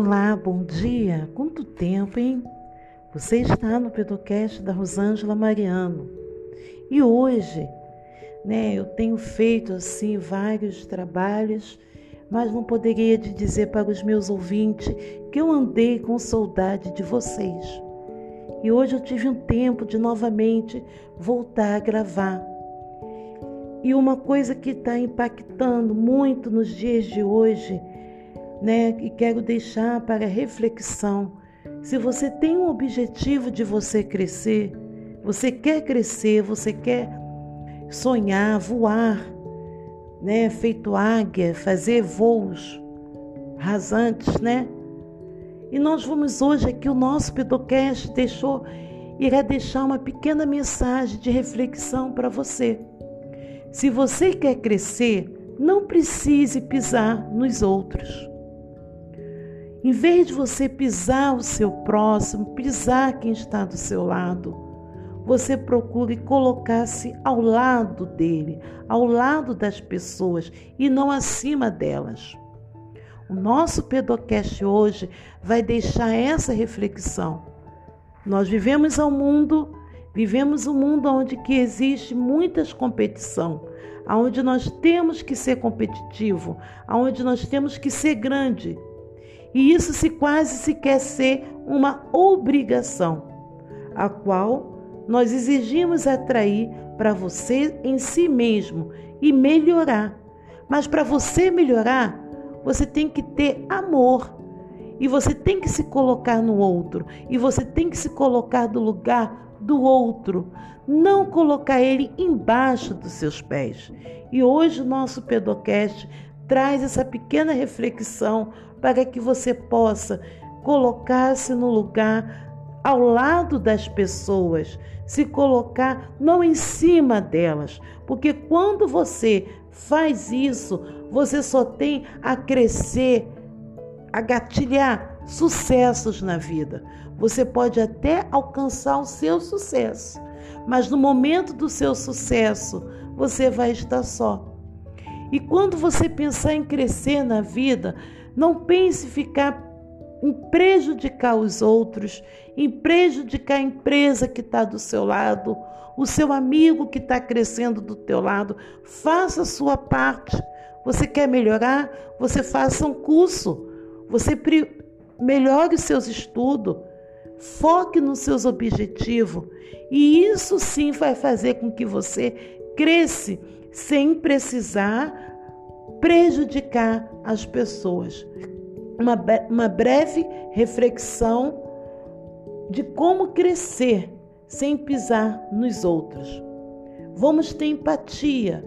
Olá, bom dia. Quanto tempo, hein? Você está no Pedocast da Rosângela Mariano. E hoje, né, eu tenho feito assim vários trabalhos, mas não poderia te dizer para os meus ouvintes que eu andei com saudade de vocês. E hoje eu tive um tempo de novamente voltar a gravar. E uma coisa que está impactando muito nos dias de hoje né? E quero deixar para reflexão. Se você tem um objetivo de você crescer, você quer crescer, você quer sonhar, voar, né? Feito águia, fazer voos rasantes, né? E nós vamos hoje aqui, o nosso Pedocast deixou, irá deixar uma pequena mensagem de reflexão para você. Se você quer crescer, não precise pisar nos outros. Em vez de você pisar o seu próximo, pisar quem está do seu lado, você procure colocar-se ao lado dele, ao lado das pessoas e não acima delas. O nosso Pedocast hoje vai deixar essa reflexão. Nós vivemos ao mundo, vivemos um mundo onde que existe muitas competição, onde nós temos que ser competitivo, onde nós temos que ser grande. E isso se quase se quer ser uma obrigação, a qual nós exigimos atrair para você em si mesmo e melhorar. Mas para você melhorar, você tem que ter amor. E você tem que se colocar no outro. E você tem que se colocar no lugar do outro. Não colocar ele embaixo dos seus pés. E hoje o nosso Pedocast traz essa pequena reflexão para que você possa colocar-se no lugar ao lado das pessoas, se colocar não em cima delas, porque quando você faz isso, você só tem a crescer, a gatilhar sucessos na vida. Você pode até alcançar o seu sucesso, mas no momento do seu sucesso, você vai estar só. E quando você pensar em crescer na vida, não pense em ficar em prejudicar os outros, em prejudicar a empresa que está do seu lado, o seu amigo que está crescendo do teu lado. Faça a sua parte. Você quer melhorar? Você faça um curso. Você melhore os seus estudos. Foque nos seus objetivos. E isso sim vai fazer com que você cresça sem precisar prejudicar as pessoas. Uma, uma breve reflexão de como crescer sem pisar nos outros. Vamos ter empatia.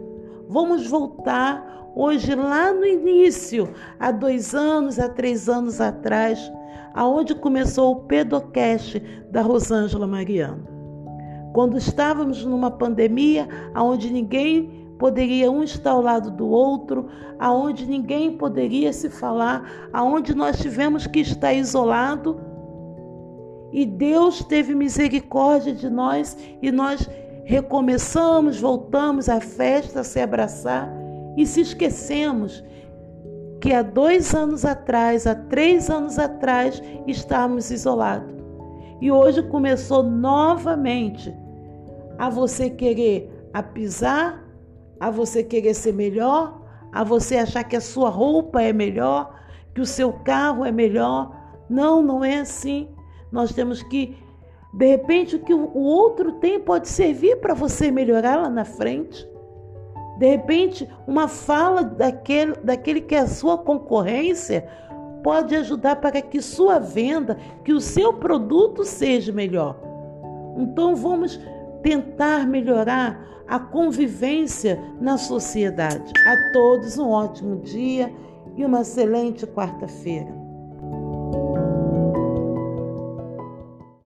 Vamos voltar hoje lá no início, há dois anos, há três anos atrás, aonde começou o Pedocast da Rosângela Mariano. Quando estávamos numa pandemia, aonde ninguém poderia um estar ao lado do outro, aonde ninguém poderia se falar, aonde nós tivemos que estar isolado. E Deus teve misericórdia de nós e nós recomeçamos, voltamos à festa, a se abraçar e se esquecemos que há dois anos atrás, há três anos atrás, estávamos isolados. E hoje começou novamente a você querer pisar a você querer ser melhor, a você achar que a sua roupa é melhor, que o seu carro é melhor. Não, não é assim. Nós temos que, de repente, o que o outro tem pode servir para você melhorar lá na frente. De repente, uma fala daquele, daquele que é a sua concorrência pode ajudar para que sua venda, que o seu produto seja melhor. Então vamos tentar melhorar a convivência na sociedade. A todos um ótimo dia e uma excelente quarta-feira.